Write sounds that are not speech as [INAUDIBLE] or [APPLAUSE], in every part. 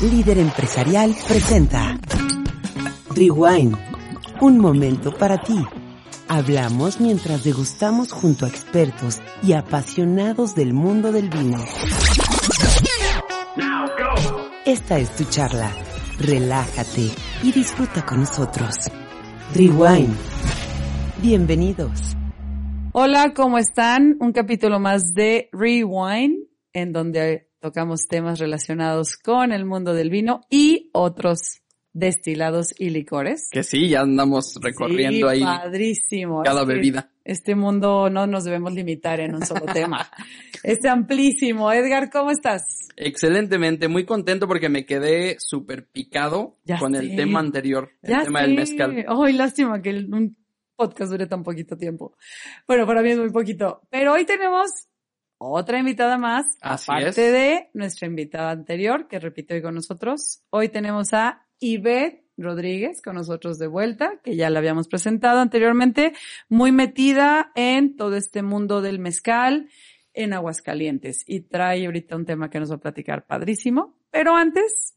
Líder empresarial presenta Rewind. Un momento para ti. Hablamos mientras degustamos junto a expertos y apasionados del mundo del vino. Esta es tu charla. Relájate y disfruta con nosotros. Rewind. Bienvenidos. Hola, ¿cómo están? Un capítulo más de Rewind, en donde tocamos temas relacionados con el mundo del vino y otros destilados y licores. Que sí, ya andamos recorriendo Sí, ahí Padrísimo. cada bebida. Este mundo no nos debemos limitar en un solo tema. [LAUGHS] Es amplísimo. Edgar, ¿cómo estás? Excelentemente, muy contento porque me quedé súper picado Ya con el tema anterior, el Ya tema sé. del mezcal. Ay, lástima que un podcast dure tan poquito tiempo. Bueno, para mí es muy poquito. Pero hoy tenemos otra invitada más, Así aparte es. de nuestra invitada anterior, que repite hoy con nosotros. Hoy tenemos a Ivette Rodríguez con nosotros de vuelta, que ya la habíamos presentado anteriormente, muy metida en todo este mundo del mezcal en Aguascalientes y trae ahorita un tema que nos va a platicar padrísimo. Pero antes,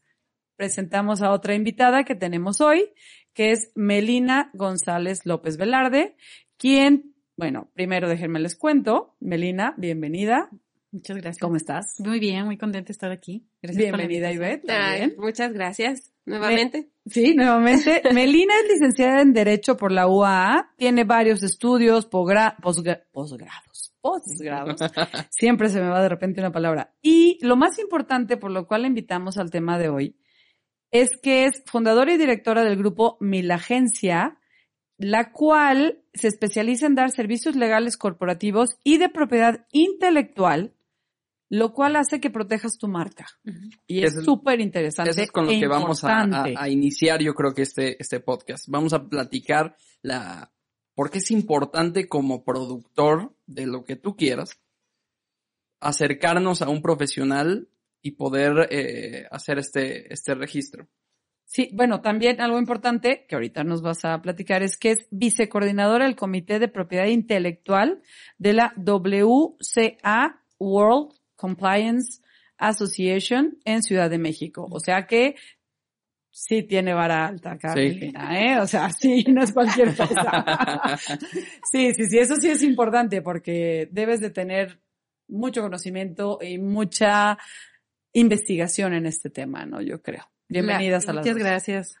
presentamos a otra invitada que tenemos hoy, que es Melina González López Velarde, quien, bueno, primero déjenme les cuento. Melina, bienvenida. Muchas gracias. ¿Cómo estás? Muy bien, muy contenta de estar aquí. Gracias Bienvenida. Ivette. Ay, muchas gracias. Nuevamente. Sí, nuevamente. [LAUGHS] Melina es licenciada en Derecho por la UAA, tiene varios estudios, posgra- posgrados, posgrados. [LAUGHS] Siempre se me va de repente una palabra. Y lo más importante, por lo cual la invitamos al tema de hoy, es que es fundadora y directora del grupo Milagencia, la cual se especializa en dar servicios legales corporativos y de propiedad intelectual, lo cual hace que protejas tu marca. Y es Eso es- súper interesante. Eso es con lo e que vamos a, a- importante. a iniciar, yo creo que este, este podcast. Vamos a platicar la, por qué es importante como productor de lo que tú quieras, acercarnos a un profesional y poder eh, hacer este, este registro. Sí, bueno, también algo importante que ahorita nos vas a platicar es que es vicecoordinadora del Comité de Propiedad Intelectual de la WCA World Compliance Association en Ciudad de México. O sea que sí tiene vara alta acá, Sí. ¿eh? O sea, sí, no es cualquier cosa. [LAUGHS] sí, sí, sí, eso sí es importante porque debes de tener mucho conocimiento y mucha investigación en este tema, ¿no? Yo creo. Bienvenidas a las Muchas dos. gracias.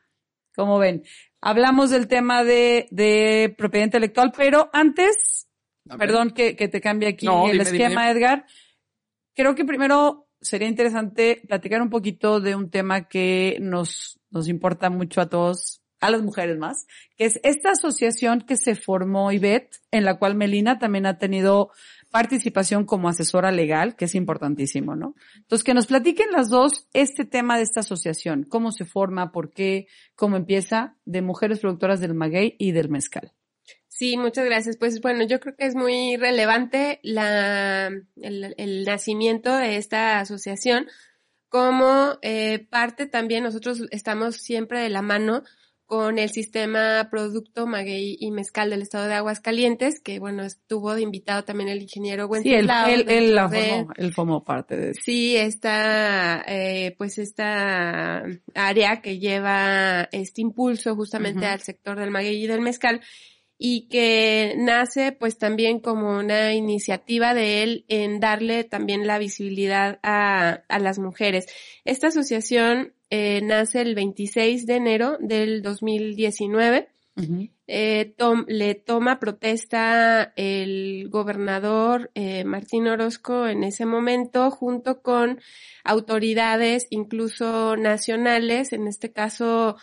Como ven, hablamos del tema de, de propiedad intelectual, pero antes, perdón que, que te cambie aquí No, el dime, esquema, dime. Edgar. Creo que primero sería interesante platicar un poquito de un tema que nos, nos importa mucho a todos, a las mujeres más, que es esta asociación que se formó IBET, en la cual Melina también ha tenido participación como asesora legal, que es importantísimo, ¿no? Entonces, que nos platiquen las dos este tema de esta asociación, cómo se forma, por qué, cómo empieza, de mujeres productoras del maguey y del mezcal. Sí, muchas gracias. Pues bueno, yo creo que es muy relevante la, el, nacimiento de esta asociación. Como eh, parte también, nosotros estamos siempre de la mano con el sistema Producto Maguey y Mezcal del Estado de Aguascalientes, que bueno, estuvo de invitado también el ingeniero Sí, él, Wenceslao. él, él la formó, él formó parte de eso. Sí, esta, eh, pues esta área que lleva este impulso justamente al sector del maguey y del mezcal y que nace pues también como una iniciativa de él en darle también la visibilidad a, a las mujeres. Esta asociación eh, nace el 26 de enero del 2019 Ujú. eh, tom- le toma protesta el gobernador eh, Martín Orozco en ese momento junto con autoridades incluso nacionales, en este caso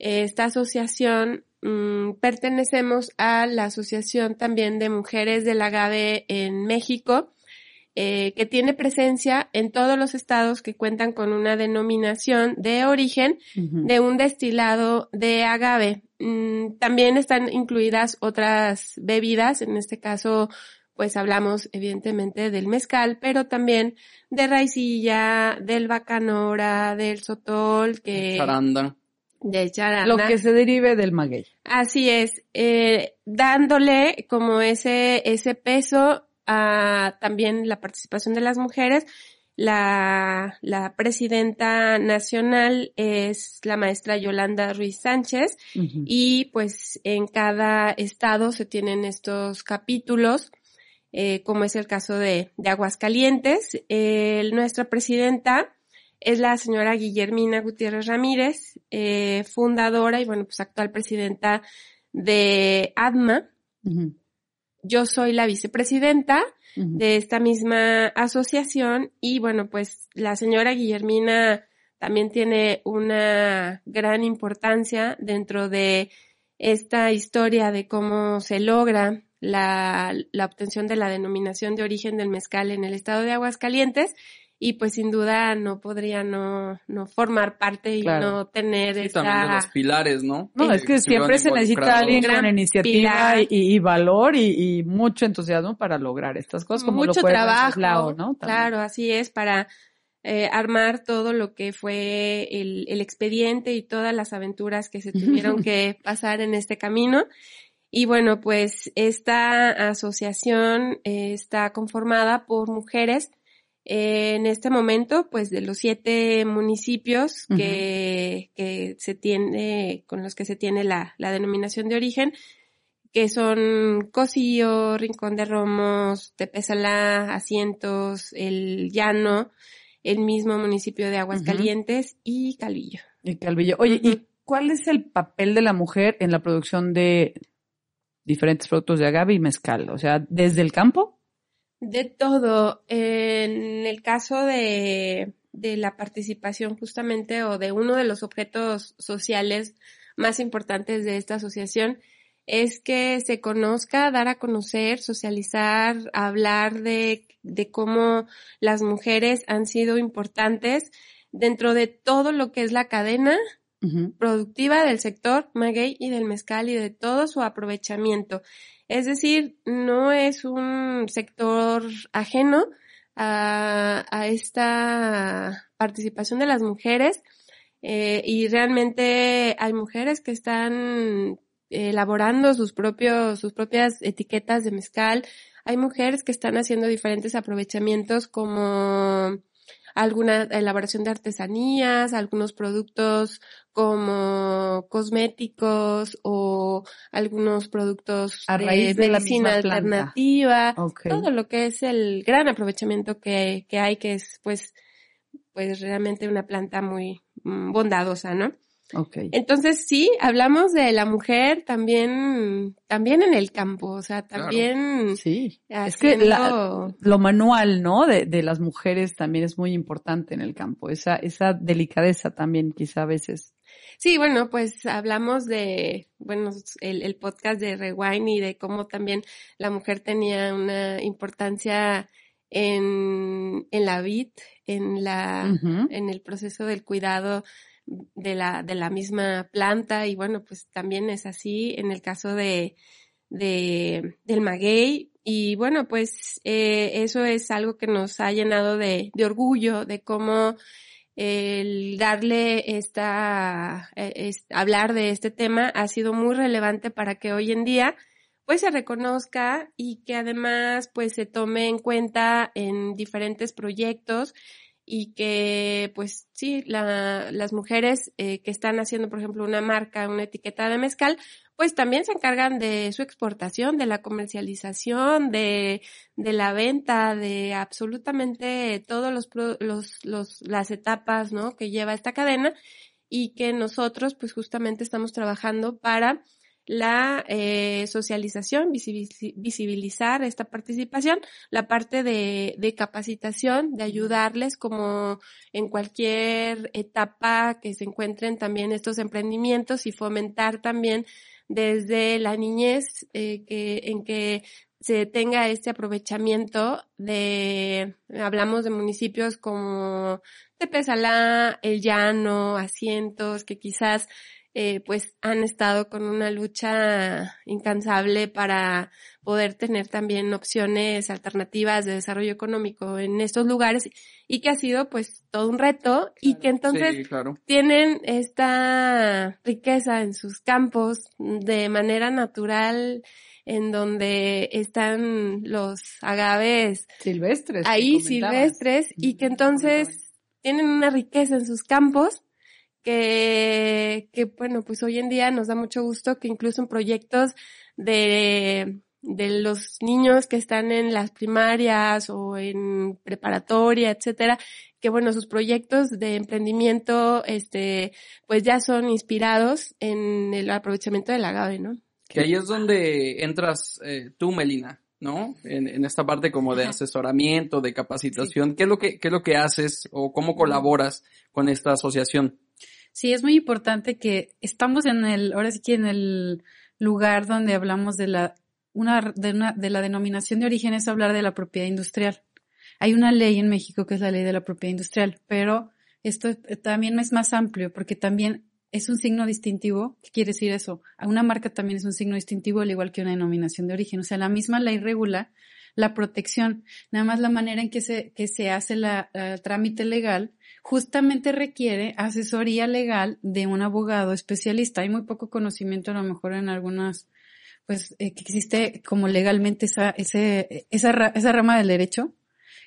eh, esta asociación mm, pertenecemos a la Asociación también de Mujeres del Agave en México eh, que tiene presencia en todos los estados que cuentan con una denominación de origen de un destilado de agave. Mm, también están incluidas otras bebidas, en este caso, pues hablamos evidentemente del mezcal, pero también de raicilla, del bacanora, del sotol, que Charanda. de charanda. Lo que se derive del maguey. Así es, eh, dándole como ese, ese peso a también la participación de las mujeres. La, la presidenta nacional es la maestra Yolanda Ruiz Sánchez y pues en cada estado se tienen estos capítulos, eh, como es el caso de, de Aguascalientes. Eh, nuestra presidenta es la señora Guillermina Gutiérrez Ramírez, eh, fundadora y bueno, pues actual presidenta de ADMA. Yo soy la vicepresidenta de esta misma asociación y bueno, pues la señora Guillermina también tiene una gran importancia dentro de esta historia de cómo se logra la, la obtención de la denominación de origen del mezcal en el estado de Aguascalientes y pues sin duda no podría no, no formar parte y Claro. no tener Sí, esta... también de los pilares, ¿no? No, es que siempre se necesita alguien con iniciativa y, y valor y, y mucho entusiasmo para lograr estas cosas, como mucho trabajo, ¿no? También. claro, así es, para eh, armar todo lo que fue el, el expediente y todas las aventuras que se [LAUGHS] tuvieron que pasar en este camino. Y bueno, pues esta asociación eh, está conformada por mujeres en este momento, pues de los siete municipios que, que se tiene, con los que se tiene la, la denominación de origen, que son Cosío, Rincón de Romos, Tepezalá, Asientos, El Llano, el mismo municipio de Aguascalientes y Calvillo. Y Calvillo. Oye. ¿y cuál es el papel de la mujer en la producción de diferentes productos de agave y mezcal? O sea, desde el campo. De todo. En el caso de, de la participación justamente o de uno de los objetos sociales más importantes de esta asociación es que se conozca, dar a conocer, socializar, hablar de, de cómo las mujeres han sido importantes dentro de todo lo que es la cadena productiva del sector maguey y del mezcal y de todo su aprovechamiento. Es decir, no es un sector ajeno a, esta participación de las mujeres eh, y realmente hay mujeres que están elaborando sus propios, sus propias etiquetas de mezcal. Hay mujeres que están haciendo diferentes aprovechamientos como alguna elaboración de artesanías, algunos productos como cosméticos o algunos productos A raíz de la medicina misma planta. alternativa, Ok. todo lo que es el gran aprovechamiento que, que hay, que es pues, pues realmente una planta muy mm, bondadosa, ¿no? Ok. Entonces sí, hablamos de la mujer también, también en el campo, o sea, también Sí. Es que la- lo manual, ¿no? De, de las mujeres también es muy importante en el campo. Esa, esa delicadeza también, quizá a veces. Sí, bueno, pues hablamos de, bueno, el, el podcast de Rewind y de cómo también la mujer tenía una importancia en, en la vid, en la, en el proceso del cuidado de la, de la misma planta. Y bueno, pues también es así en el caso de, de, del maguey. Y bueno, pues eh, eso es algo que nos ha llenado de, de orgullo de cómo el darle esta, eh, es- hablar de este tema ha sido muy relevante para que hoy en día pues se reconozca y que además pues se tome en cuenta en diferentes proyectos y que pues sí, la- las mujeres eh, que están haciendo por ejemplo una marca, una etiqueta de mezcal, pues también se encargan de su exportación, de la comercialización, de, de la venta, de absolutamente todos los, los, los, las etapas, ¿no? Que lleva esta cadena y que nosotros, pues justamente estamos trabajando para la eh, socialización, visibiliz- visibilizar esta participación, la parte de, de capacitación, de ayudarles como en cualquier etapa que se encuentren también estos emprendimientos y fomentar también desde la niñez eh, que, en que se tenga este aprovechamiento de, hablamos de municipios como Tepesalá, El Llano, Asientos, que quizás eh, pues han estado con una lucha incansable para poder tener también opciones alternativas de desarrollo económico en estos lugares y que ha sido pues todo un reto y que entonces tienen esta riqueza en sus campos de manera natural en donde están los agaves silvestres. Ahí silvestres y que entonces tienen una riqueza en sus campos que, que bueno, pues hoy en día nos da mucho gusto que incluso en proyectos de, de los niños que están en las primarias o en preparatoria, etcétera, que bueno, sus proyectos de emprendimiento, este, pues ya son inspirados en el aprovechamiento del agave, ¿no? Que ahí es donde entras eh, tú, Melina, ¿no? En, en, esta parte como de asesoramiento, de capacitación. ¿Qué es lo que, qué es lo que haces o cómo colaboras con esta asociación? Sí, es muy importante que estamos en el, ahora sí que en el lugar donde hablamos de la, una, de una, de la denominación de origen es hablar de la propiedad industrial. Hay una ley en México que es la ley de la propiedad industrial, pero esto también es más amplio porque también es un signo distintivo. ¿Qué quiere decir eso? Una marca también es un signo distintivo al igual que una denominación de origen. O sea, la misma ley regula la protección. Nada más la manera en que se, que se hace la, el trámite legal justamente requiere asesoría legal de un abogado especialista. Hay muy poco conocimiento a lo mejor en algunas, pues, eh, que existe como legalmente esa, ese, esa, esa rama del derecho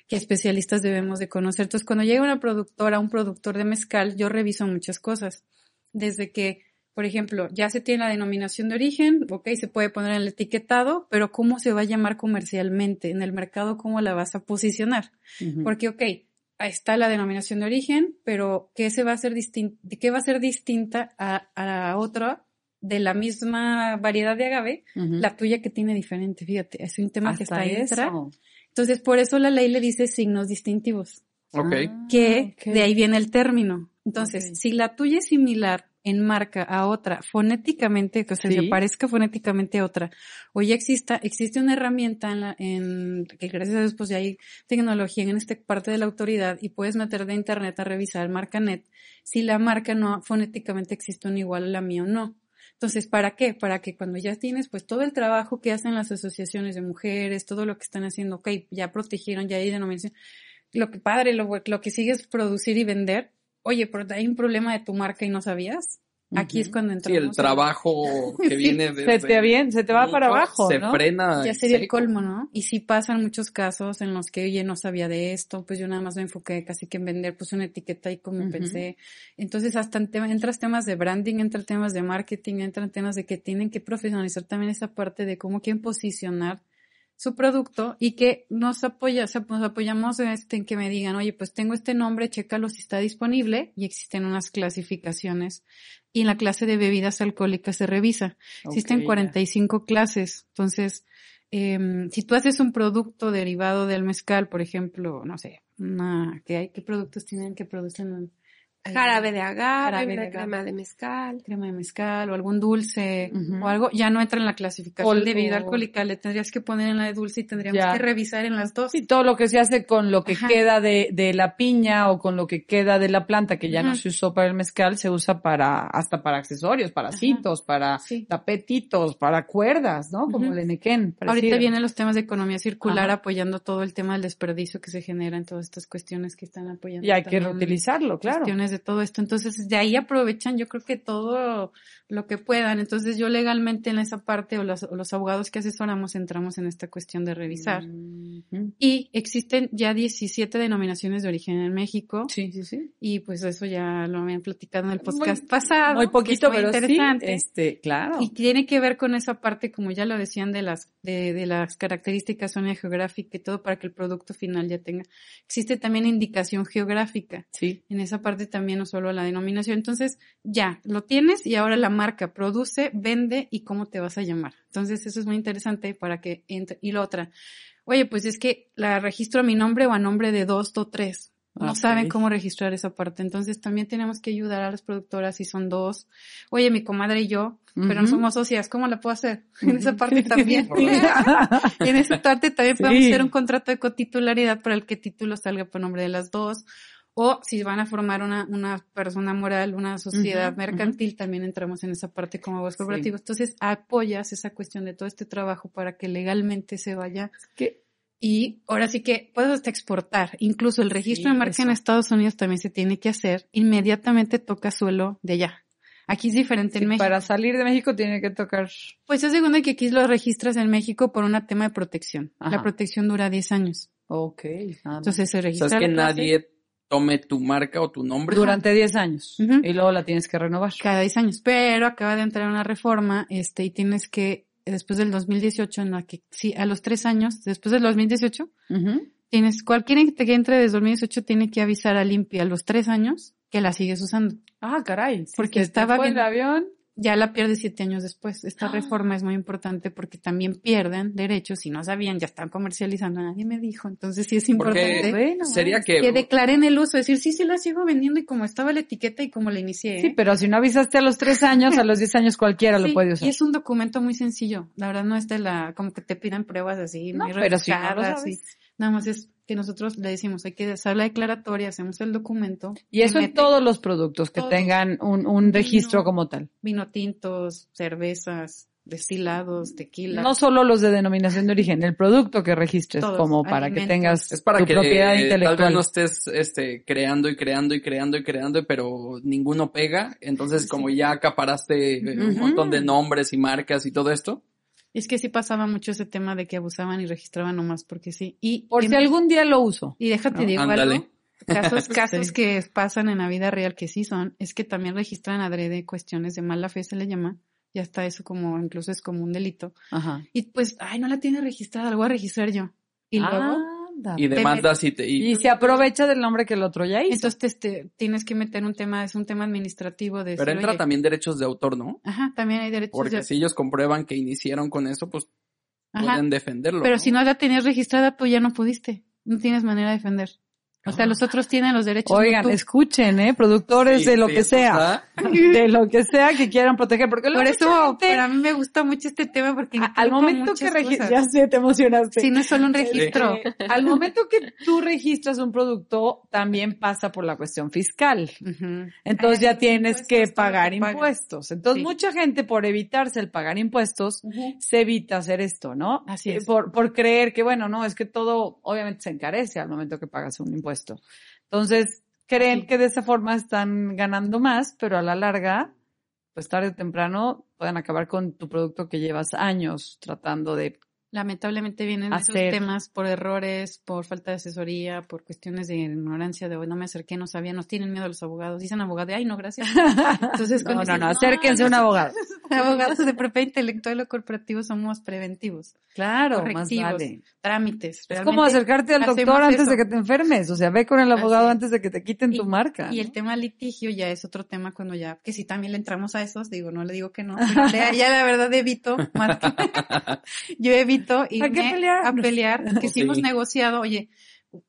que especialistas debemos de conocer. Entonces, cuando llega una productora, un productor de mezcal, yo reviso muchas cosas. Desde que, por ejemplo, ya se tiene la denominación de origen, ok, se puede poner en el etiquetado, pero ¿cómo se va a llamar comercialmente? En el mercado, ¿cómo la vas a posicionar? Porque, ok, está la denominación de origen, pero ¿qué se va a hacer qué va a ser distinta a, a la otra de la misma variedad de agave, la tuya que tiene diferente, fíjate, es un tema que está ahí Entonces, por eso la ley le dice signos distintivos. Ok. Que de ahí viene el término. Entonces, si la tuya es similar enmarca a otra fonéticamente, que se parezca fonéticamente a otra, o ya exista, existe una herramienta en, la, en que gracias a Dios pues ya hay tecnología en esta parte de la autoridad y puedes meter de internet a revisar marcanet si la marca no fonéticamente existe un igual a la mía o no. Entonces, ¿para qué? Para que cuando ya tienes pues todo el trabajo que hacen las asociaciones de mujeres, todo lo que están haciendo, ok, ya protegieron, ya hay denominación, lo que padre, lo, lo que sigue es producir y vender, oye, pero hay un problema de tu marca y no sabías. Aquí es cuando entramos. Sí, el trabajo [LAUGHS] que viene de. Se te, bien, se te va para abajo. Se frena. Ya sería el colmo, ¿no? Y sí pasan muchos casos en los que, oye, no sabía de esto, pues yo nada más me enfoqué casi que en vender, pues una etiqueta y como pensé. Entonces, hasta en entras temas de branding, entran temas de marketing, entran temas de que tienen que profesionalizar también esa parte de cómo quieren posicionar su producto y que nos apoya, o sea, nos apoyamos este, en que me digan, oye, pues tengo este nombre, chécalo si está disponible y existen unas clasificaciones y en la clase de bebidas alcohólicas se revisa. existen 45 clases, entonces, eh, si tú haces un producto derivado del mezcal, por ejemplo, no sé, una, ¿qué hay? ¿Qué productos tienen que producen? Jarabe de agave, crema de mezcal. Crema de mezcal o algún dulce o algo, ya no entra en la clasificación de bebida alcohólica, le tendrías que poner en la de dulce y tendríamos que revisar en las dos. Y todo lo que se hace con lo que queda de, de, la piña o con lo que queda de la planta que ya no se usó para el mezcal, se usa para, hasta para accesorios, para citos, para tapetitos, para cuerdas, ¿no? Como el enequén. Ahorita vienen los temas de economía circular apoyando todo el tema del desperdicio que se genera en todas estas cuestiones que están apoyando. Y hay que reutilizarlo, claro todo esto. Entonces, de ahí aprovechan, yo creo que todo lo que puedan. Entonces, yo legalmente en esa parte o los, los abogados que asesoramos entramos en esta cuestión de revisar. Y existen ya 17 denominaciones de origen en México. Sí, sí, sí. Y pues eso ya lo habían platicado en el podcast pasado. Muy poquito, pero interesante. este, claro. Y tiene que ver con esa parte, como ya lo decían, de las, de, de las características zona geográfica y todo para que el producto final ya tenga. Existe también indicación geográfica. Sí. En esa parte también no solo la denominación. Entonces, ya, lo tienes y ahora la marca produce, vende y cómo te vas a llamar. Entonces, eso es muy interesante para que entre. Y la otra, oye, pues es que la registro a mi nombre o a nombre de dos o tres. no saben cómo registrar esa parte. Entonces también tenemos que ayudar a las productoras si son dos. Oye, mi comadre y yo, pero no somos socias, ¿cómo la puedo hacer? [LAUGHS] En esa parte también. [LAUGHS] [LAUGHS] En esa parte también podemos Sí. hacer un contrato de cotitularidad para el que título salga por nombre de las dos. O si van a formar una, una persona moral, una sociedad mercantil, también entramos en esa parte como voz Sí. corporativos. Entonces apoyas esa cuestión de todo este trabajo para que legalmente se vaya Que- y ahora sí que puedes hasta exportar. Incluso el registro Sí, de marca en. Estados Unidos también se tiene que hacer. Inmediatamente toca suelo de allá. Aquí es diferente en Sí, México. para salir de México tiene que tocar. Pues es segunda que aquí lo registras en México por un tema de protección. Ajá. La protección dura 10 años. Ok. Entonces se O sea, registra. es que la clase nadie tome tu marca o tu nombre. Durante 10 años. Y luego la tienes que renovar. Cada 10 años. Pero acaba de entrar una reforma, este, y tienes que, después del 2018, en la que, sí, a los 3 años, después del 2018, Ujú. tienes, cualquiera que entre desde 2018 tiene que avisar a Limpia a los 3 años que la sigues usando. Ah, caray. Porque te estaba fue el bien- avión. Ya la pierde siete años después. Esta Ah. reforma es muy importante porque también pierden derechos. Si no sabían, ya están comercializando. Nadie me dijo. Entonces sí es importante Bueno, sería que, que declaren el uso. Decir, sí, sí la sigo vendiendo y como estaba la etiqueta y como la inicié. Sí, pero si no avisaste a los 3 años, a los 10 años cualquiera lo puede usar. Y es un documento muy sencillo. La verdad no es de la, como que te pidan pruebas así, No, muy pero si no lo sabes. y- Nada más es que nosotros le decimos, hay que hacer la declaratoria, hacemos el documento. Y eso en todos los productos que Todos. tengan un, un registro Vino. como tal. Vino tintos, cervezas, destilados, tequila. No solo los de denominación de origen, el producto que registres Todos, como para que alimentos. tengas es para tu que propiedad eh, tal intelectual. vez no estés este, creando y creando y creando y creando, pero ninguno pega. Entonces, como ya acaparaste eh, un Ujú. montón de nombres y marcas y todo esto, Es que sí pasaba mucho ese tema de que abusaban y registraban nomás porque sí. Y, Por en- si algún día lo uso. y déjate ¿no? digo Ándale. algo. Casos, [LAUGHS] casos Sí. que pasan en la vida real que sí son, es que también registran adrede cuestiones de mala fe se le llama. Ya está eso como, incluso es como un delito. Ajá. Y pues, ay, no la tiene registrada, la voy a registrar yo. Y Ah, luego, Y demandas y te... y- Y se aprovecha del nombre que el otro ya hizo. entonces te, te- tienes que meter un tema, es un tema administrativo de pero decir, entra oye, también derechos de autor, ¿no? Ajá, también hay derechos Porque de- si ellos comprueban que iniciaron con eso, pues Ajá. pueden defenderlo. Pero ¿no? si no la tenías registrada, tú ya no pudiste. No tienes manera de defender. O sea, los otros tienen los derechos. Oigan, escuchen, ¿eh? Productores Sí, de lo sí, que sea. De lo que sea que quieran proteger. Porque Por eso, gente, para mí me gusta mucho este tema porque a- al momento que registras, ya sé, te emocionaste. Si no es solo un registro. Eh, al momento que tú registras un producto, también pasa por la cuestión fiscal. Entonces Ay, ya tienes impuestos, que pagar que impuestos. Entonces Sí. mucha gente por evitarse el pagar impuestos se evita hacer esto, ¿no? Así Eh, es. Por, por creer que, bueno, no, es que todo obviamente se encarece al momento que pagas un impuesto. Entonces creen Sí. que de esa forma están ganando más, pero a la larga, pues tarde o temprano pueden acabar con tu producto que llevas años tratando de Lamentablemente vienen Hacer. esos temas por errores, por falta de asesoría, por cuestiones de ignorancia, de hoy no me acerqué, no sabía, nos tienen miedo los abogados. Dicen abogado, de, ay, no, gracias. Entonces, No, no, dicen, no, acérquense a un abogado. [LAUGHS] Abogados de propiedad intelectual o corporativo somos preventivos. Claro, más Correctivos, vale. Trámites. Es como acercarte al doctor antes eso. de que te enfermes. O sea, ve con el abogado Así antes de que te quiten tu marca. Y el tema litigio ya es otro tema cuando ya, que si también le entramos a esos, digo, no le digo que no, [LAUGHS] ya, ya la verdad evito, más que- [LAUGHS] yo evito irme qué pelear? a pelear, que [LAUGHS] si Sí. hemos negociado, oye,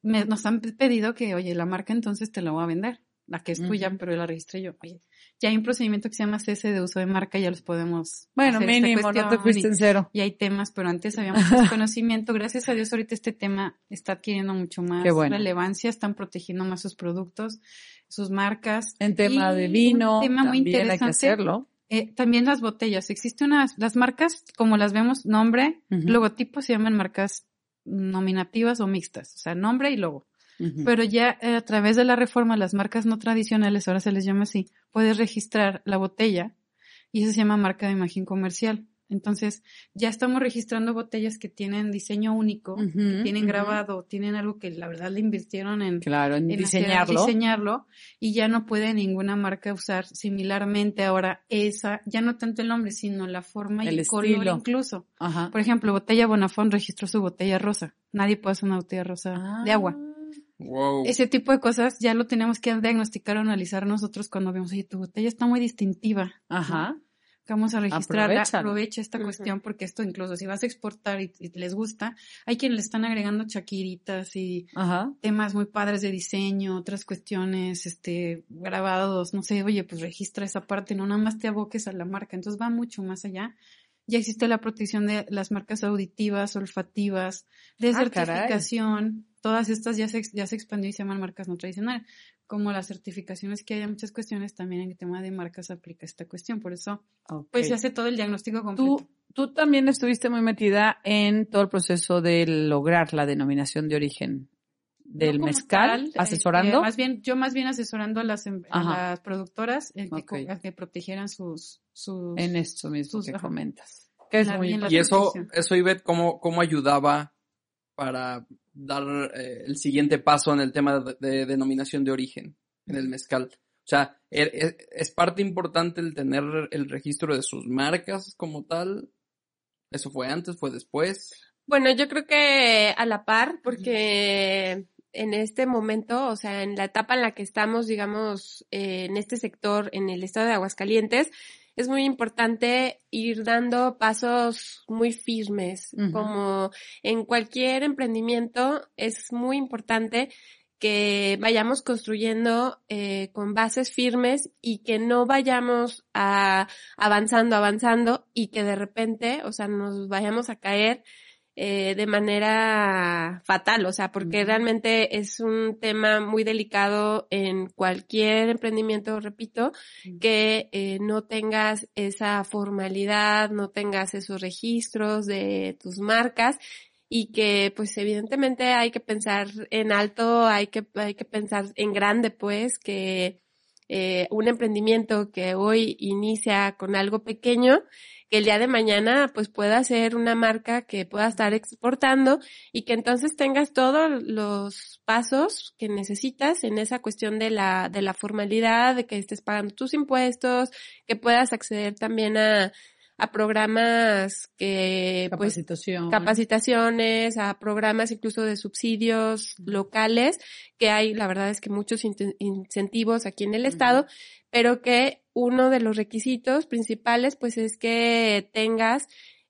me- nos han pedido que, oye, la marca entonces te la voy a vender, la que es tuya, pero la registré yo, oye, ya hay un procedimiento que se llama cese de uso de marca, ya los podemos Bueno, hacer esta mínimo, no te fuiste y- en cero. y hay temas, pero antes había mucho [LAUGHS] desconocimiento. Gracias a Dios ahorita este tema está adquiriendo mucho más bueno. relevancia, están protegiendo más sus productos, sus marcas. En tema Y de vino, un tema muy también hay que interesante. hacerlo. Eh, también las botellas. Existen unas, las marcas, como las vemos, nombre, Ujú. logotipo se llaman marcas nominativas o mixtas, o sea, nombre y logo. Pero ya eh, a través de la reforma, las marcas no tradicionales, ahora se les llama así, puedes registrar la botella y eso se llama marca de imagen comercial. Entonces, ya estamos registrando botellas que tienen diseño único, que tienen grabado, tienen algo que la verdad le invirtieron en, Claro, en, en hacer- diseñarlo. diseñarlo y ya no puede ninguna marca usar similarmente ahora esa, ya no tanto el nombre, sino la forma y El color incluso. Ajá. Por ejemplo, Botella Bonafón registró su botella rosa. Nadie puede hacer una botella rosa de agua. Wow. Ese tipo de cosas ya lo tenemos que diagnosticar o analizar nosotros cuando vemos, oye, tu botella está muy distintiva. Ajá. Vamos a registrarla, aprovecha esta cuestión porque esto incluso si vas a exportar y, y les gusta, hay quienes le están agregando chaquiritas y Ajá. temas muy padres de diseño, otras cuestiones, este, grabados, no sé, oye, pues registra esa parte, no nada más te aboques a la marca, entonces va mucho más allá. Ya existe la protección de las marcas auditivas, olfativas, de Ah, caray. certificación, todas estas ya se, ya se expandió y se llaman marcas no tradicionales. Como las certificaciones que hay muchas cuestiones, también en el tema de marcas aplica esta cuestión. Por eso, pues se hace todo el diagnóstico completo. Tú, tú también estuviste muy metida en todo el proceso de lograr la denominación de origen del No mezcal, tal, este, asesorando. más bien, yo más bien asesorando a las, em- a las productoras eh, que, a que protegieran sus, sus en esto mismo sus- que comentas. Que es La- muy Y eso, eso Ivette, ¿cómo, cómo ayudaba para dar eh, el siguiente paso en el tema de, de denominación de origen en el mezcal? O sea, ¿e- e- ¿es parte importante el tener el registro de sus marcas como tal? ¿Eso fue antes, fue después? Bueno, yo creo que a la par, porque en este momento, o sea, en la etapa en la que estamos, digamos, eh, en este sector, en el estado de Aguascalientes, es muy importante ir dando pasos muy firmes, como en cualquier emprendimiento, es muy importante que vayamos construyendo eh, con bases firmes y que no vayamos a avanzando, avanzando y que de repente, o sea, nos vayamos a caer eh, de manera fatal, o sea, porque realmente es un tema muy delicado en cualquier emprendimiento, repito, que eh, no tengas esa formalidad, no tengas esos registros de tus marcas y que pues evidentemente hay que pensar en alto, hay que, hay que pensar en grande pues que eh, un emprendimiento que hoy inicia con algo pequeño, que el día de mañana pues pueda ser una marca que pueda estar exportando y que entonces tengas todos los pasos que necesitas en esa cuestión de la, de la formalidad, de que estés pagando tus impuestos, que puedas acceder también a, a programas que pues Capacitación. capacitaciones, a programas incluso de subsidios locales, que hay, la verdad es que muchos in- incentivos aquí en el estado, pero que uno de los requisitos principales pues es que tengas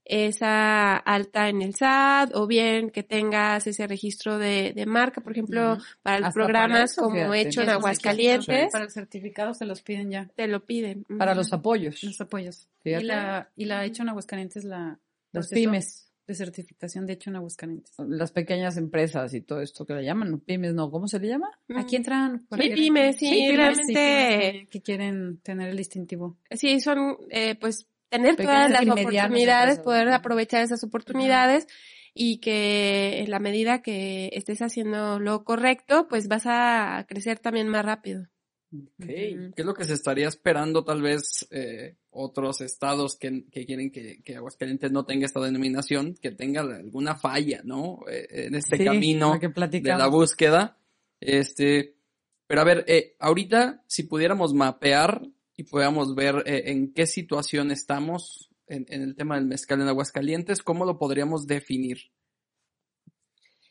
esa alta en el SAT o bien que tengas ese registro de, de marca, por ejemplo, para los Hasta para programas eso, como hecho en Aguascalientes, Para el certificado se los piden ya, te lo piden. Para los apoyos. los apoyos. Y la, y la hecho en Aguascalientes, la Las pymes. de certificación de hecho en Aguascalientes. Las pequeñas empresas y todo esto que le llaman, ¿no? pymes, ¿no? ¿Cómo se le llama? Aquí entran Sí, pymes, sí, pymes, realmente- que quieren tener el distintivo. sí, son, eh, pues, tener todas las oportunidades, poder aprovechar esas oportunidades y que en la medida que estés haciendo lo correcto, pues vas a crecer también más rápido. Ok. ¿Qué es lo que se estaría esperando tal vez eh, otros estados que, que quieren que, que Aguascalientes no tenga esta denominación, que tenga alguna falla, ¿no? Eh, en este Sí, camino que de la búsqueda. Este, pero a ver, eh, ahorita si pudiéramos mapear y pudiéramos ver eh, en qué situación estamos en, en el tema del mezcal en Aguascalientes, ¿cómo lo podríamos definir?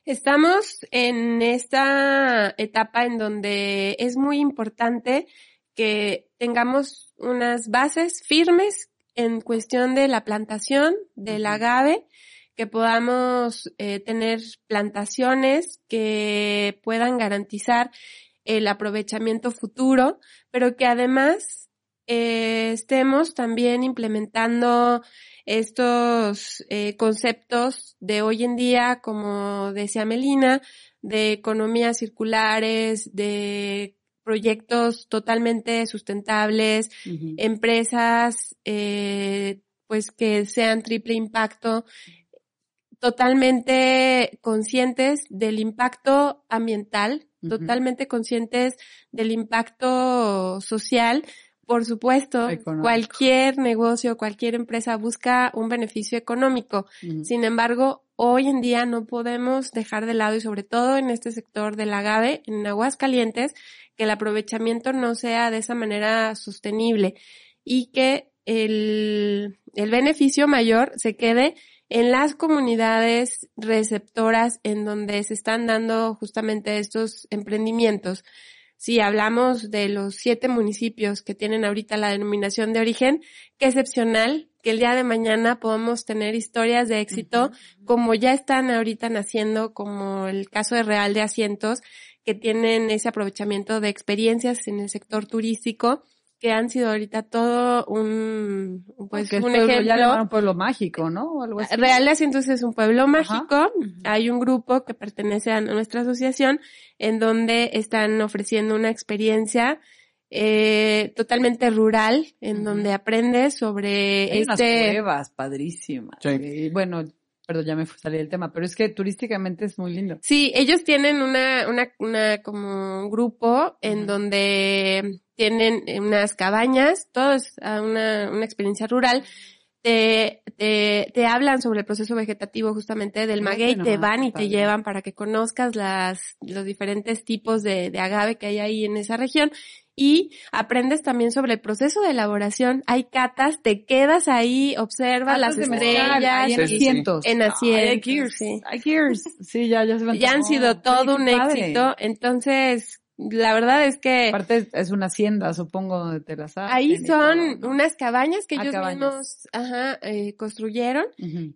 Estamos en esta etapa en donde es muy importante que tengamos unas bases firmes en cuestión de la plantación del agave, que podamos eh, tener plantaciones que puedan garantizar el aprovechamiento futuro, pero que además eh, estemos también implementando estos eh, conceptos de hoy en día, como decía Melina, de economías circulares, de proyectos totalmente sustentables, empresas eh, pues que sean triple impacto, totalmente conscientes del impacto ambiental, totalmente conscientes del impacto social. Por supuesto, Económico. cualquier negocio, cualquier empresa busca un beneficio económico. Sin embargo, hoy en día no podemos dejar de lado y sobre todo en este sector del agave, en Aguascalientes, que el aprovechamiento no sea de esa manera sostenible y que el, el beneficio mayor se quede en las comunidades receptoras en donde se están dando justamente estos emprendimientos. Si hablamos de los siete municipios que tienen ahorita la denominación de origen, qué excepcional que el día de mañana podamos tener historias de éxito como ya están ahorita naciendo, como el caso de Real de Asientos, que tienen ese aprovechamiento de experiencias en el sector turístico que han sido ahorita todo un pues Porque un pueblo ya ejemplo pueblo mágico, ¿no? O algo así. Asientos es un pueblo mágico. Hay un grupo que pertenece a nuestra asociación en donde están ofreciendo una experiencia eh, totalmente rural, en donde aprendes sobre Hay unas este... cuevas padrísimas. Sí. Y bueno, perdón, ya me salir del tema, pero es que turísticamente es muy lindo. Sí, ellos tienen una, una, una como un grupo en donde tienen unas cabañas, todo es ah, una, una experiencia rural. Te, te, te hablan sobre el proceso vegetativo justamente del maguey, te van y te llevan para que conozcas las, los diferentes tipos de, de agave que hay ahí en esa región y aprendes también sobre el proceso de elaboración. Hay catas, te quedas ahí, observas las Catas estrellas, en Sí, sí, sí. asientos. en asientos, hay ir, sí. hay ir. Sí, ya, ya se ya han sido todo un padre. éxito. Entonces, la verdad es que Aparte es- una hacienda, supongo, donde te las hacen ahí todo, son ¿no? unas cabañas que Ah, ellos cabañas. mismos ajá, eh, construyeron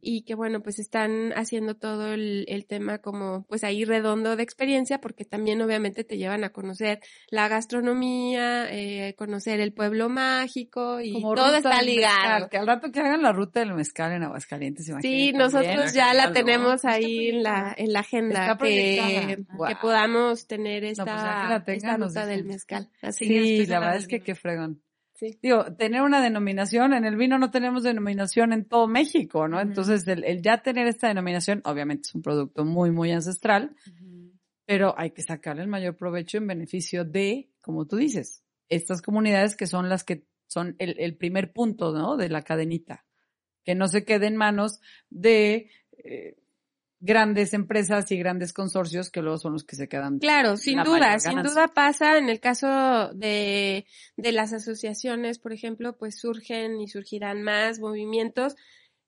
y que bueno, pues están haciendo todo el, el tema como pues ahí redondo de experiencia porque también obviamente te llevan a conocer la gastronomía, eh, conocer el pueblo mágico y Como todo está ligado. que al rato que hagan la ruta del mezcal en Aguascalientes, Sí, nosotros ya la tenemos ahí en la, en la agenda que, podamos tener esta, pues que la tengan, esta ruta del mezcal. Así Sí, la verdad es que qué fregón. Sí. Digo, tener una denominación, en el vino no tenemos denominación en todo México, ¿no? Entonces, el, el ya tener esta denominación, obviamente es un producto muy, muy ancestral, pero hay que sacarle el mayor provecho en beneficio de, como tú dices, estas comunidades que son las que son el, el primer punto, ¿no? De la cadenita. Que no se quede en manos de eh, grandes empresas y grandes consorcios que luego son los que se quedan. Claro, sin duda, sin duda pasa en el caso de, de las asociaciones, por ejemplo, pues surgen y surgirán más movimientos.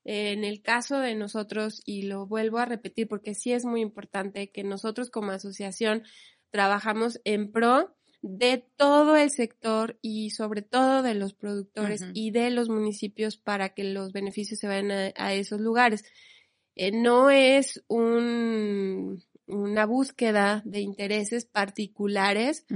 En el caso de nosotros, y lo vuelvo a repetir porque sí es muy importante que nosotros como asociación trabajamos en pro de todo el sector y sobre todo de los productores y de los municipios para que los beneficios se vayan a, a esos lugares. Eh, no es un, una búsqueda de intereses particulares.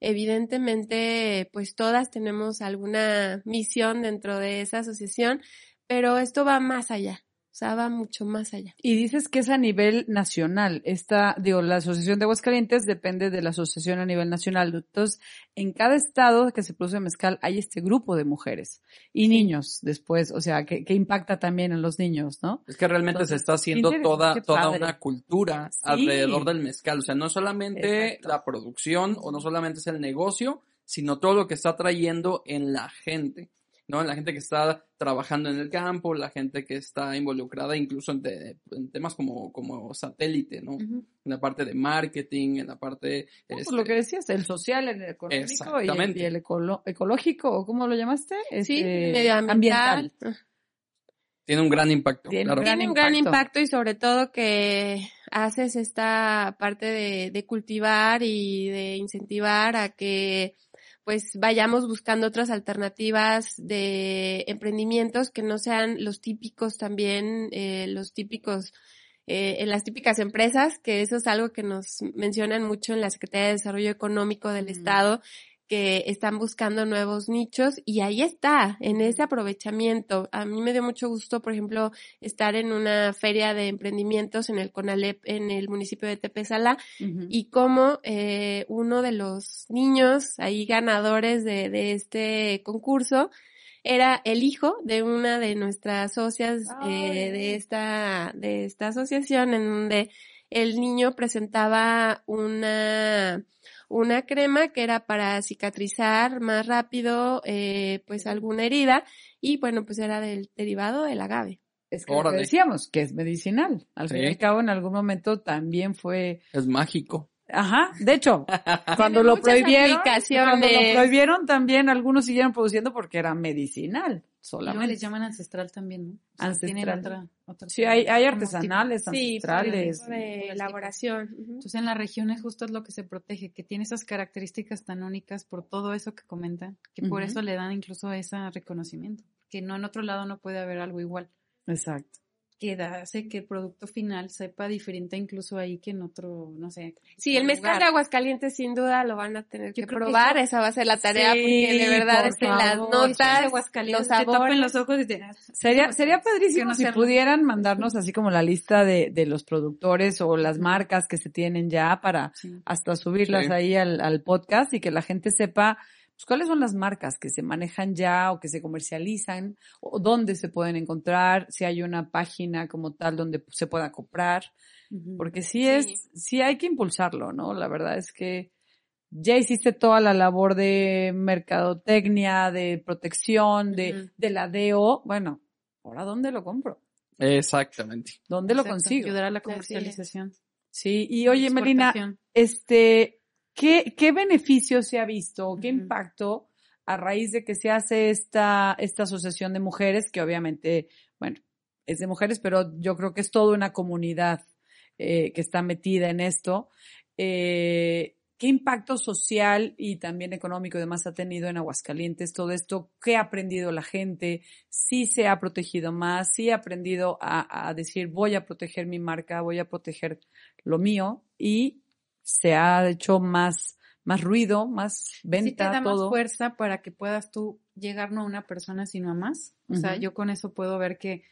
Evidentemente, pues todas tenemos alguna misión dentro de esa asociación, pero esto va más allá, o sea, va mucho más allá. Y dices que es a nivel nacional. Esta, digo, la Asociación de Aguascalientes depende de la asociación a nivel nacional. Entonces, en cada estado que se produce mezcal hay este grupo de mujeres y niños después, o sea, que, que impacta también en los niños, ¿no? Es que realmente Entonces, se está haciendo toda, toda una cultura Sí. alrededor del mezcal. O sea, no solamente Exacto. la producción o no solamente es el negocio, sino todo lo que está trayendo en la gente. ¿No? En la gente que está trabajando en el campo, la gente que está involucrada incluso en, te- en temas como, como satélite, ¿no? En la parte de marketing, en la parte... Pues este, lo que decías, el social, el económico y el, Exactamente. y el ecolo- ecológico, ¿o cómo lo llamaste? Sí, Este, medioambiental. tiene un gran impacto. Tiene claro. gran Tiene un gran impacto. impacto y sobre todo que haces esta parte de, de cultivar y de incentivar a que pues vayamos buscando otras alternativas de emprendimientos que no sean los típicos también, eh, los típicos, eh, en las típicas empresas, que eso es algo que nos mencionan mucho en la Secretaría de Desarrollo Económico del Mm. Estado, que están buscando nuevos nichos y ahí está, en ese aprovechamiento. A mí me dio mucho gusto, por ejemplo, estar en una feria de emprendimientos en el CONALEP en el municipio de Tepezalá Ujú. y cómo eh, uno de los niños ahí ganadores de, de este concurso era el hijo de una de nuestras socias eh, de esta de esta asociación en donde el niño presentaba una una crema que era para cicatrizar más rápido eh, pues alguna herida y bueno pues era del derivado del agave. Es que lo decíamos, que es medicinal. Al fin y al cabo, en algún momento también fue Es mágico. Ajá, de hecho, [LAUGHS] cuando lo prohibieron, cuando lo prohibieron también algunos siguieron produciendo porque era medicinal, Y luego solamente. les llaman ancestral también, ¿no? O sea, tienen Ancestral. otra- otra- Sí, hay, hay artesanales, Sí, el ancestrales. tipo de elaboración. Entonces en las regiones justo es lo que se protege, que tiene esas características tan únicas por todo eso que comentan, que por eso le dan incluso ese reconocimiento, que no en otro lado no puede haber algo igual, Exacto. Que da- hace que el producto final sepa diferente incluso ahí que en otro, no sé. Sí, el mezcal lugar. de Aguascalientes sin duda lo van a tener Yo que probar, eso- esa va a ser la tarea Sí, porque de verdad por es que las notas, Aguascalientes, los te tapen sabores, los ojos y te- Sería, sería padrísimo si hacerlo. pudieran mandarnos así como la lista de, de los productores o las marcas que se tienen ya para Sí. hasta subirlas Sí. ahí al, al podcast y que la gente sepa pues, cuáles son las marcas que se manejan ya o que se comercializan o dónde se pueden encontrar, si hay una página como tal donde se pueda comprar, porque sí es, sí hay que impulsarlo, ¿no? La verdad es que ya hiciste toda la labor de mercadotecnia, de protección, de, Ujú. de la DO. Bueno, ¿ahora dónde lo compro? Exactamente. ¿Dónde lo Exacto, consigo? Ayudar a la comercialización. Sí, y oye, Melina, este, ¿qué, qué beneficio se ha visto? ¿Qué impacto a raíz de que se hace esta, esta asociación de mujeres, que obviamente, bueno, es de mujeres, pero yo creo que es toda una comunidad eh, que está metida en esto. Eh, ¿Qué impacto social y también económico y demás ha tenido en Aguascalientes todo esto? ¿Qué ha aprendido la gente? ¿Sí se ha protegido más? ¿Sí ha aprendido a, a decir voy a proteger mi marca, voy a proteger lo mío? Y se ha hecho más, más ruido, más sí te venta, da todo. más fuerza para que puedas tú llegar no a una persona sino a más. O sea, yo con eso puedo ver que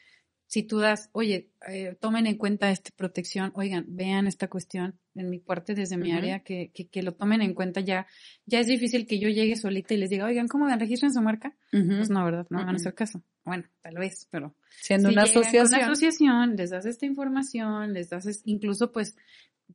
si tú das, oye, eh, tomen en cuenta esta protección, oigan, vean esta cuestión en mi parte desde mi área, que, que, que lo tomen en cuenta ya. Ya es difícil que yo llegue solita y les diga, oigan, ¿cómo ven? ¿Registren su marca? Ujú. Pues no, ¿verdad? No van a hacer caso. Bueno, tal vez, pero Siendo si una con asociación. Una asociación, les das esta información, les das, es- incluso pues,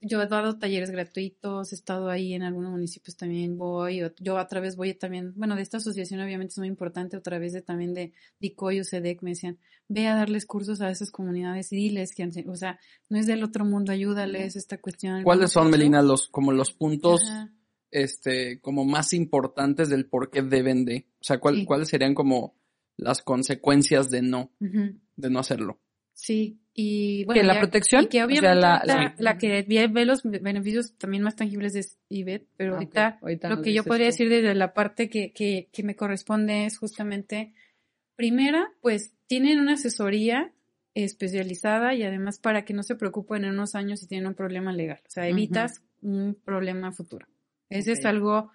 yo he dado talleres gratuitos, he estado ahí en algunos municipios también voy, o- yo a través voy también, bueno, de esta asociación obviamente es muy importante, a través de también de DICOY o CEDEC me decían, ve a darles cursos a esas comunidades y diles que, o sea, no es del otro mundo, ayúdales esta cuestión. ¿Cuáles son, Melina, los, como los puntos, Ajá. este, como más importantes del por qué deben de? O sea, ¿cuál- Sí. ¿cuáles serían como las consecuencias de no, de no hacerlo? Sí, y bueno, ¿Que la ya- protección? y que O sea, obviamente la- la- la, que ve, los beneficios también más tangibles es IBET, pero Ah, ahorita Ahorita lo que yo podría tú. decir desde la parte que, que, que me corresponde es justamente, primera, pues tienen una asesoría especializada y además para que no se preocupen en unos años si tienen un problema legal, o sea, evitas un problema futuro. Ese es algo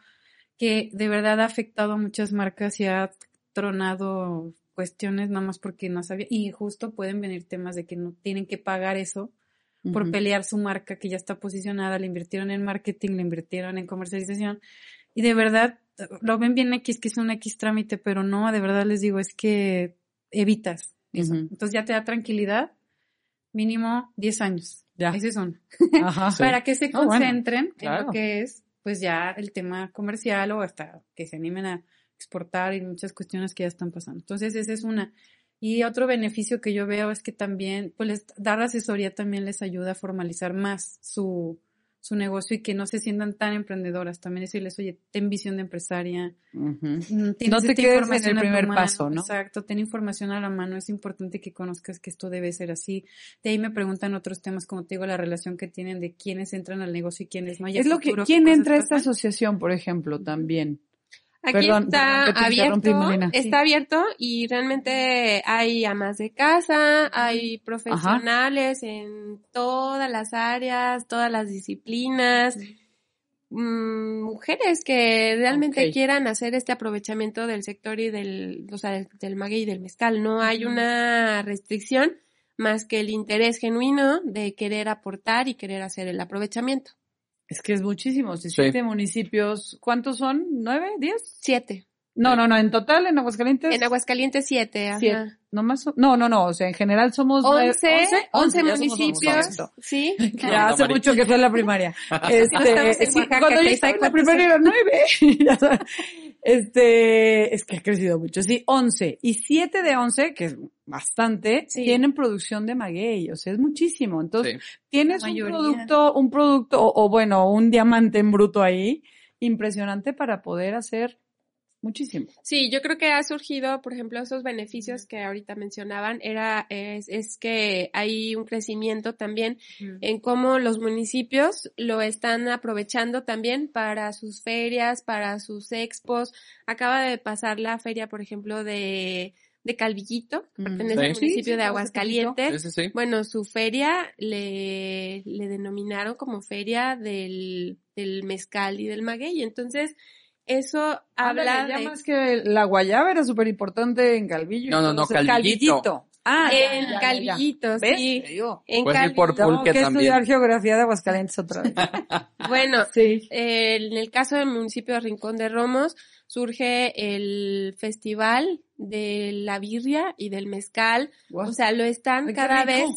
que de verdad ha afectado a muchas marcas y ha tronado cuestiones nada más porque no sabía y justo pueden venir temas de que no tienen que pagar eso por pelear su marca que ya está posicionada, le invirtieron en marketing, le invirtieron en comercialización y de verdad lo ven bien X que es un X trámite, pero no, de verdad les digo, es que evitas eso. Entonces ya te da tranquilidad, mínimo 10 años. Ya. Ese es uno. Ajá. Sí. [LAUGHS] Para que se Ah, bueno, concentren en claro. lo que es, pues ya el tema comercial o hasta que se animen a exportar y muchas cuestiones que ya están pasando. Entonces, esa es una. Y otro beneficio que yo veo es que también, pues les- dar asesoría también les ayuda a formalizar más su, su negocio y que no se sientan tan emprendedoras. También decirles, oye, ten visión de empresaria. Ujú. mm, tienes No te quedes en el primer mano. paso, ¿no? Exacto, ten información a la mano. Es importante que conozcas que esto debe ser así. De ahí me preguntan otros temas, como te digo, la relación que tienen de quiénes entran al negocio y quiénes no. Y Es lo que, ¿quién entra a esta asociación, por ejemplo, también? Aquí Perdón, está abierto, está abierto y realmente hay amas de casa, hay profesionales en todas las áreas, todas las disciplinas, mm, mujeres que realmente quieran hacer este aprovechamiento del sector y del, o sea, del, del maguey y del mezcal. No hay una restricción más que el interés genuino de querer aportar y querer hacer el aprovechamiento. Es que es muchísimo. Si siete municipios, ¿cuántos son? ¿Nueve? ¿Diez? Siete. No, no, no, en total en Aguascalientes. En Aguascalientes siete, ajá. siete. No, más, no, no, no, o sea, en general somos 11, 11, municipios, ¿sí? [LAUGHS] Ya no, ah, hace no, mucho que fue la primaria. [LAUGHS] este, sí, cuando yo estaba en la primaria era 9, [LAUGHS] Este, es que ha crecido mucho. Sí, 11. Y 7 de 11, que es bastante, Sí. tienen producción de maguey. O sea, es muchísimo. Entonces, Sí. tienes un producto, un producto, o, o bueno, un diamante en bruto ahí, impresionante para poder hacer muchísimo. Sí, yo creo que ha surgido, por ejemplo, esos beneficios que ahorita mencionaban, era, es, es que hay un crecimiento también en cómo los municipios lo están aprovechando también para sus ferias, para sus expos. Acaba de pasar la feria, por ejemplo, de, de Calvillito, Mm. pertenece Sí. al Sí, municipio sí, de Aguascalientes. Sí, sí, sí. Bueno, su feria le, le denominaron como feria del, del mezcal y del maguey. Entonces, eso habla Ándale, ya de... más que la guayaba era súper importante en Calvillo. No, no, no, entonces, Calvillito. Ah, ya, en ya. Calvillito, ¿Ves? sí. Te digo. En por Calvillito. Tengo pulque que también. estudiar geografía de Aguascalientes otra vez. [LAUGHS] Bueno, Sí. eh, en el caso del municipio de Rincón de Romos, surge el festival de la birria y del mezcal. O sea, lo están cada rico.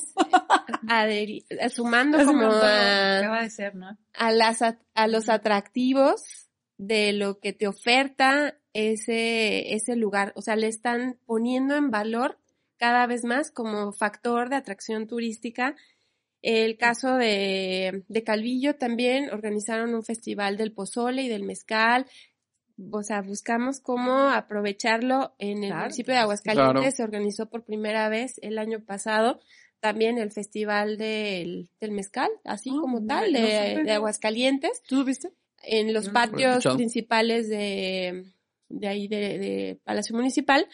vez [LAUGHS] sumando como a, Acaba de ser, ¿no? a las a los atractivos de lo que te oferta ese ese lugar, o sea, le están poniendo en valor cada vez más como factor de atracción turística. El caso de, de Calvillo también organizaron un festival del pozole y del mezcal. O sea, buscamos cómo aprovecharlo en el Claro. municipio de Aguascalientes. Claro. Se organizó por primera vez el año pasado también el festival del, del mezcal, así Ah, como no, tal, no de, de Aguascalientes, ¿Tú viste? En los patios principales de, de ahí de, de Palacio Municipal,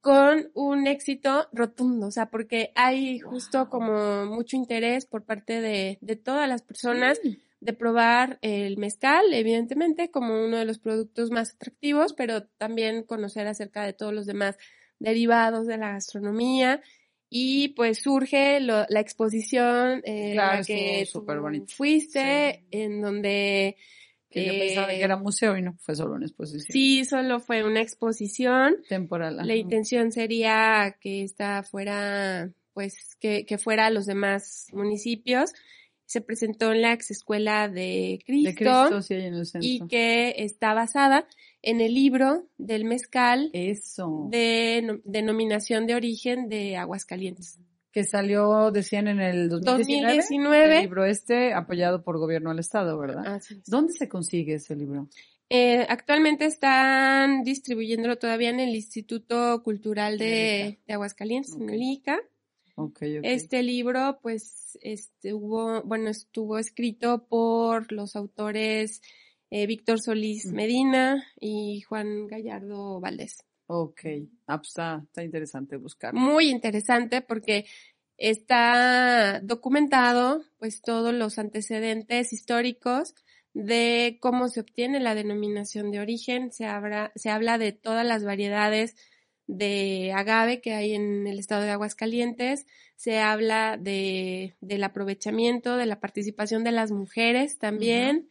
con un éxito rotundo, o sea, porque hay justo como mucho interés por parte de, de todas las personas de probar el mezcal, evidentemente, como uno de los productos más atractivos, pero también conocer acerca de todos los demás derivados de la gastronomía. Y pues surge lo- la exposición eh, Claro, la que tú fuiste, en donde Que yo eh, pensaba que era museo y no, fue solo una exposición. sí solo fue una exposición. Temporal. ajá. La intención sería que esta fuera, pues, que, que fuera a los demás municipios. Se presentó en la ex escuela de Cristo, De Cristo, sí, en el centro. y que está basada en el libro del mezcal Eso. de no- denominación de origen de Aguascalientes. Que salió, decían, en el 2019. El 2019. libro este, apoyado por gobierno del estado, ¿verdad? Es. ¿Dónde se consigue ese libro? Eh, actualmente están distribuyéndolo todavía en el Instituto Cultural de, de Aguascalientes, Ok. en el ICA. Este libro, pues, estuvo, bueno, estuvo escrito por los autores eh, Víctor Solís Mm. Medina y Juan Gallardo Valdés. Ok. Ah, pues está, está interesante buscar. Muy interesante porque está documentado, pues, todos los antecedentes históricos de cómo se obtiene la denominación de origen. Se habla, se habla de todas las variedades de agave que hay en el estado de Aguascalientes. Se habla de, del aprovechamiento, de la participación de las mujeres también.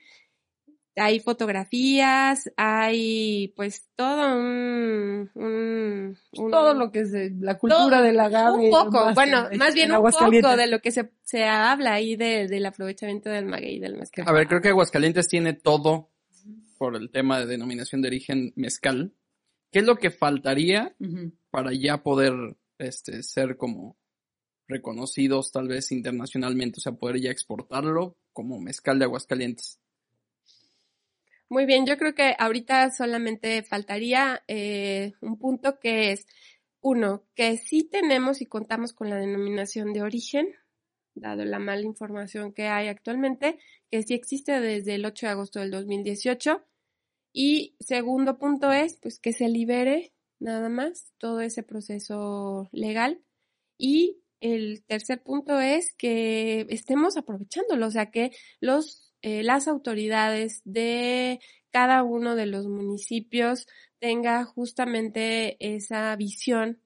Hay fotografías, hay pues todo un... un- un- Todo lo que es la cultura del agave. un poco, más bueno, en- más bien en un poco de lo que se, se habla ahí de, del aprovechamiento del maguey y del mezcal. A ver, creo que Aguascalientes tiene todo por el tema de denominación de origen mezcal. ¿Qué es lo que faltaría para ya poder este, ser como reconocidos tal vez internacionalmente? O sea, poder ya exportarlo como mezcal de Aguascalientes. Muy bien, yo creo que ahorita solamente faltaría eh, un punto que es, uno, que sí tenemos y contamos con la denominación de origen, dado la mala información que hay actualmente, que sí existe desde el 8 de agosto del 2018. Y segundo punto es, pues, que se libere nada más todo ese proceso legal. Y el tercer punto es que estemos aprovechándolo, o sea, que los eh, las autoridades de cada uno de los municipios tenga justamente esa visión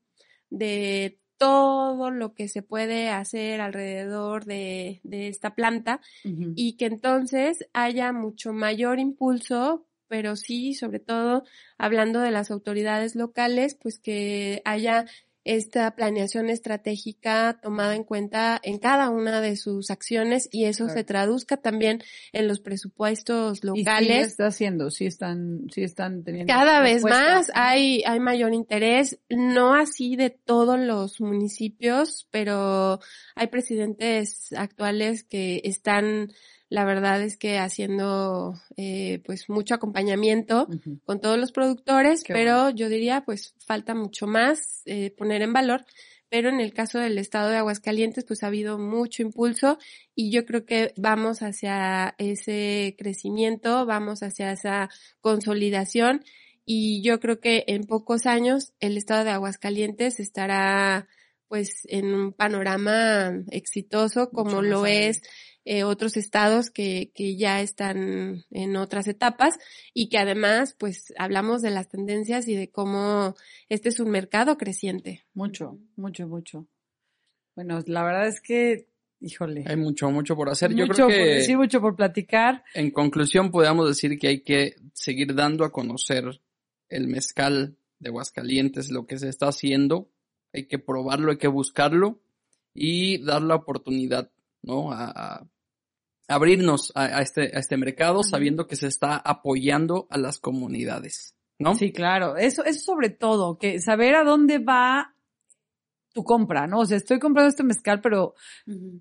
de todo lo que se puede hacer alrededor de, de esta planta y que entonces haya mucho mayor impulso, pero sí, sobre todo, hablando de las autoridades locales, pues que haya esta planeación estratégica tomada en cuenta en cada una de sus acciones y eso se traduzca también en los presupuestos locales. ¿Y sí está haciendo? Sí están, sí están teniendo. Cada vez más hay, hay mayor interés, no así de todos los municipios, pero hay presidentes actuales que están la verdad es que haciendo eh, pues mucho acompañamiento con todos los productores, pero yo diría pues falta mucho más eh, poner en valor. Pero en el caso del estado de Aguascalientes, pues ha habido mucho impulso y yo creo que vamos hacia ese crecimiento, vamos hacia esa consolidación y yo creo que en pocos años el estado de Aguascalientes estará pues en un panorama exitoso como lo es eh, otros estados que, que ya están en otras etapas y que además pues hablamos de las tendencias y de cómo este es un mercado creciente. Mucho, mucho, mucho. Bueno, la verdad es que, híjole. Hay mucho, mucho por hacer. Mucho Yo creo que. por decir, mucho por platicar. En conclusión, podemos decir que hay que seguir dando a conocer el mezcal de Aguascalientes, lo que se está haciendo. Hay que probarlo, hay que buscarlo y dar la oportunidad, ¿no? A, abrirnos a, este, a este mercado sabiendo que se está apoyando a las comunidades, ¿no? Sí, claro. Eso es sobre todo, que saber a dónde va tu compra, ¿no? O sea, estoy comprando este mezcal, pero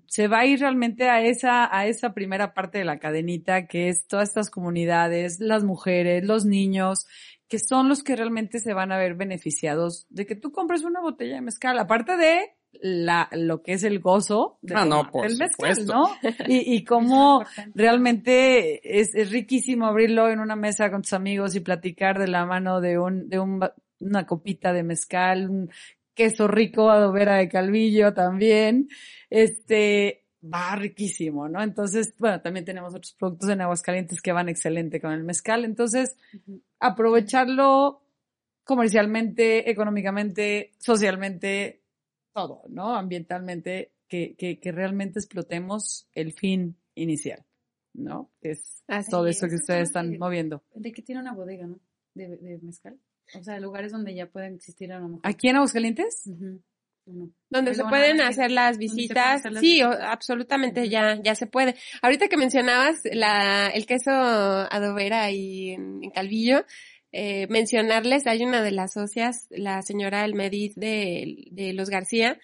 se va a ir realmente a esa, a esa primera parte de la cadenita, que es todas estas comunidades, las mujeres, los niños, que son los que realmente se van a ver beneficiados de que tú compres una botella de mezcal, aparte de la, lo que es el gozo ah, no, por el mezcal, ¿no? [LAUGHS] Y, y cómo realmente es, es, riquísimo abrirlo en una mesa con tus amigos y platicar de la mano de un, de un, una copita de mezcal, un queso rico, adobera de calvillo también, este, va riquísimo, ¿no? Entonces, bueno, también tenemos otros productos en Aguascalientes que van excelente con el mezcal, entonces, aprovecharlo comercialmente, económicamente, socialmente, todo, ¿no? Ambientalmente, que, que, que realmente explotemos el fin inicial, ¿no? Que es todo esto que ustedes están moviendo. De que tiene una bodega, ¿no? De, de mezcal. O sea, lugares donde ya pueden existir a lo mejor. ¿Aquí en Aguascalientes? Donde se pueden hacer las visitas. sí, absolutamente ya, ya se puede. Ahorita que mencionabas la, el queso adobera ahí en, en Calvillo, eh, mencionarles, hay una de las socias, la señora Elmediz de, de Los García,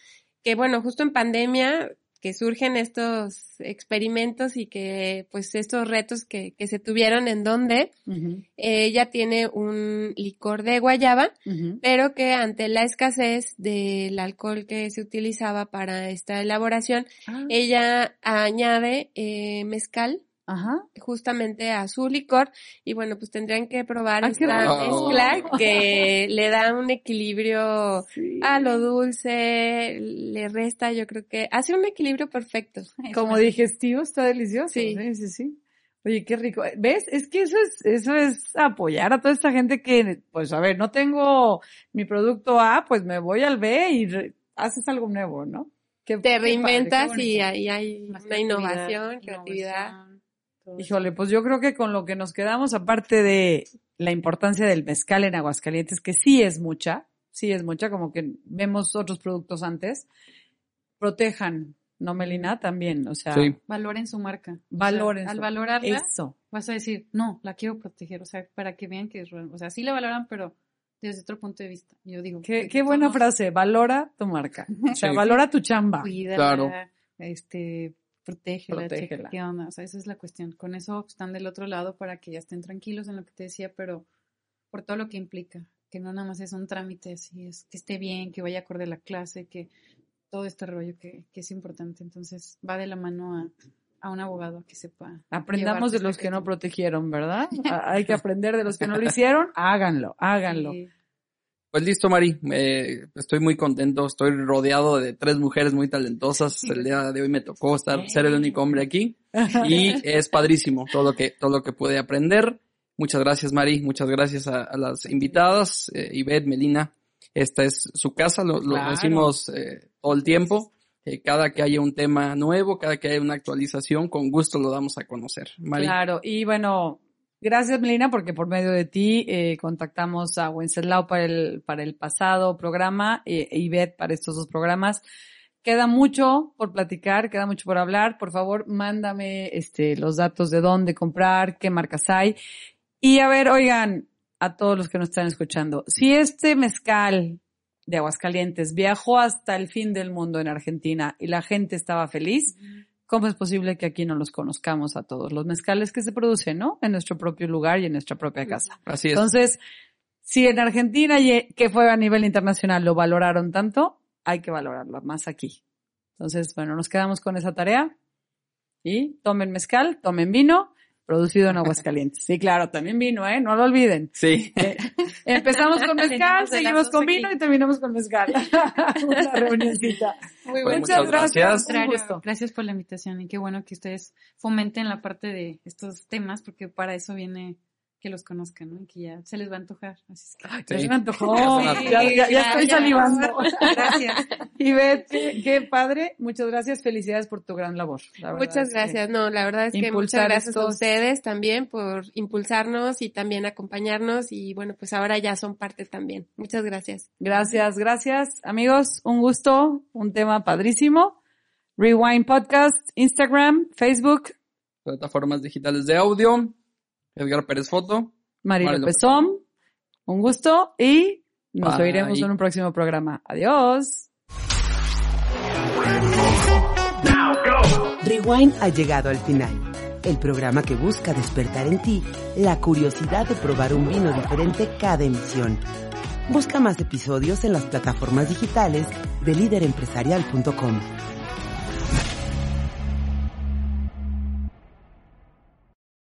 que bueno, justo en pandemia que surgen estos experimentos y que pues estos retos que, que se tuvieron en donde ella tiene un licor de guayaba, pero que ante la escasez del alcohol que se utilizaba para esta elaboración, ah. ella añade eh, mezcal Ajá. justamente a su licor y bueno pues tendrían que probar esta mezcla que [LAUGHS] le da un equilibrio a lo dulce le resta yo creo que hace un equilibrio perfecto como digestivo está delicioso sí sí sí, Oye, qué rico. ¿Ves? Es que eso es, eso es apoyar a toda esta gente que, pues a ver, no tengo mi producto A, pues me voy al B y haces algo nuevo, ¿no? Te reinventas y ahí hay una innovación, creatividad. Híjole, pues yo creo que con lo que nos quedamos, aparte de la importancia del mezcal en Aguascalientes, que sí es mucha, sí es mucha, como que vemos otros productos antes, protejan, ¿no, Melina? También, o sea, valoren su marca. Valoren. al valorarla, eso. vas a decir, no, la quiero proteger, o sea, para que vean que es real. O sea, sí la valoran, pero desde otro punto de vista. Yo digo. Qué, qué buena frase, valora tu marca. O sea, valora tu chamba. Cuídala, claro. este, protégela, protégela. qué onda, o sea, esa es la cuestión. Con eso están del otro lado para que ya estén tranquilos en lo que te decía, pero por todo lo que implica, que no nada más es un trámite, así es que esté bien, que vaya acorde a la clase, que todo este rollo que, que es importante. Entonces va de la mano a, a un abogado que sepa. Aprendamos de los que no protegieron, ¿verdad? [LAUGHS] Hay que aprender de los que no lo hicieron. Háganlo, háganlo. Pues listo, Mari. Eh, estoy muy contento. Estoy rodeado de tres mujeres muy talentosas. El día de hoy me tocó estar, ser el único hombre aquí. Y es padrísimo todo lo que, todo lo que pude aprender. Muchas gracias, Mari. Muchas gracias a, las invitadas. Eh, Ivette, Melina. Esta es su casa. Lo, decimos eh, todo el tiempo. Eh, cada que haya un tema nuevo, cada que haya una actualización, con gusto lo damos a conocer. Mari. Claro. Y bueno, Gracias, Melina, porque por medio de ti eh, contactamos a Wenceslao para el, para el pasado programa eh, e Ivette para estos dos programas. Queda mucho por platicar, queda mucho por hablar. Por favor, mándame este, los datos de dónde comprar, qué marcas hay. Y a ver, oigan, a todos los que nos están escuchando, si este mezcal de Aguascalientes viajó hasta el fin del mundo en Argentina y la gente estaba feliz, ¿cómo es posible que aquí no los conozcamos a todos los mezcales que se producen, ¿no? En nuestro propio lugar y en nuestra propia casa. Así es. Entonces, si en Argentina, que fue a nivel internacional, lo valoraron tanto, hay que valorarlo más aquí. Entonces, bueno, nos quedamos con esa tarea y tomen mezcal, tomen vino, producido en Aguascalientes. Sí, claro, también vino, ¿eh? No lo olviden. Sí. Eh, Empezamos con mezcal, seguimos con aquí. vino y terminamos con mezcal. [LAUGHS] Una reunioncita. Muy Bueno. Muchas muchas gracias. gracias. Gracias por la invitación y qué bueno que ustedes fomenten la parte de estos temas porque para eso viene que los conozcan, ¿no? Y que ya se les va a antojar. Así es que, Ya Sí. se me antojó. Sí, [LAUGHS] ya, ya- ya estoy ya, salivando. [LAUGHS] Gracias. Y Beth, qué, padre. Muchas gracias. Felicidades por tu gran labor. La Muchas que- gracias. No, la verdad es que muchas gracias a ustedes también por impulsarnos y también acompañarnos y bueno, pues ahora ya son parte también. Muchas gracias. Gracias, gracias. Amigos, un gusto, un tema padrísimo. Rewind Podcast, Instagram, Facebook, Plataformas digitales de audio. Edgar Pérez Foto. Mari Mari López López Som. Un gusto y nos Bye. oiremos en un próximo programa. Adiós. Rewind ha llegado al final. El programa que busca despertar en ti la curiosidad de probar un vino diferente cada emisión. Busca más episodios en las plataformas digitales de líderempresarial.com.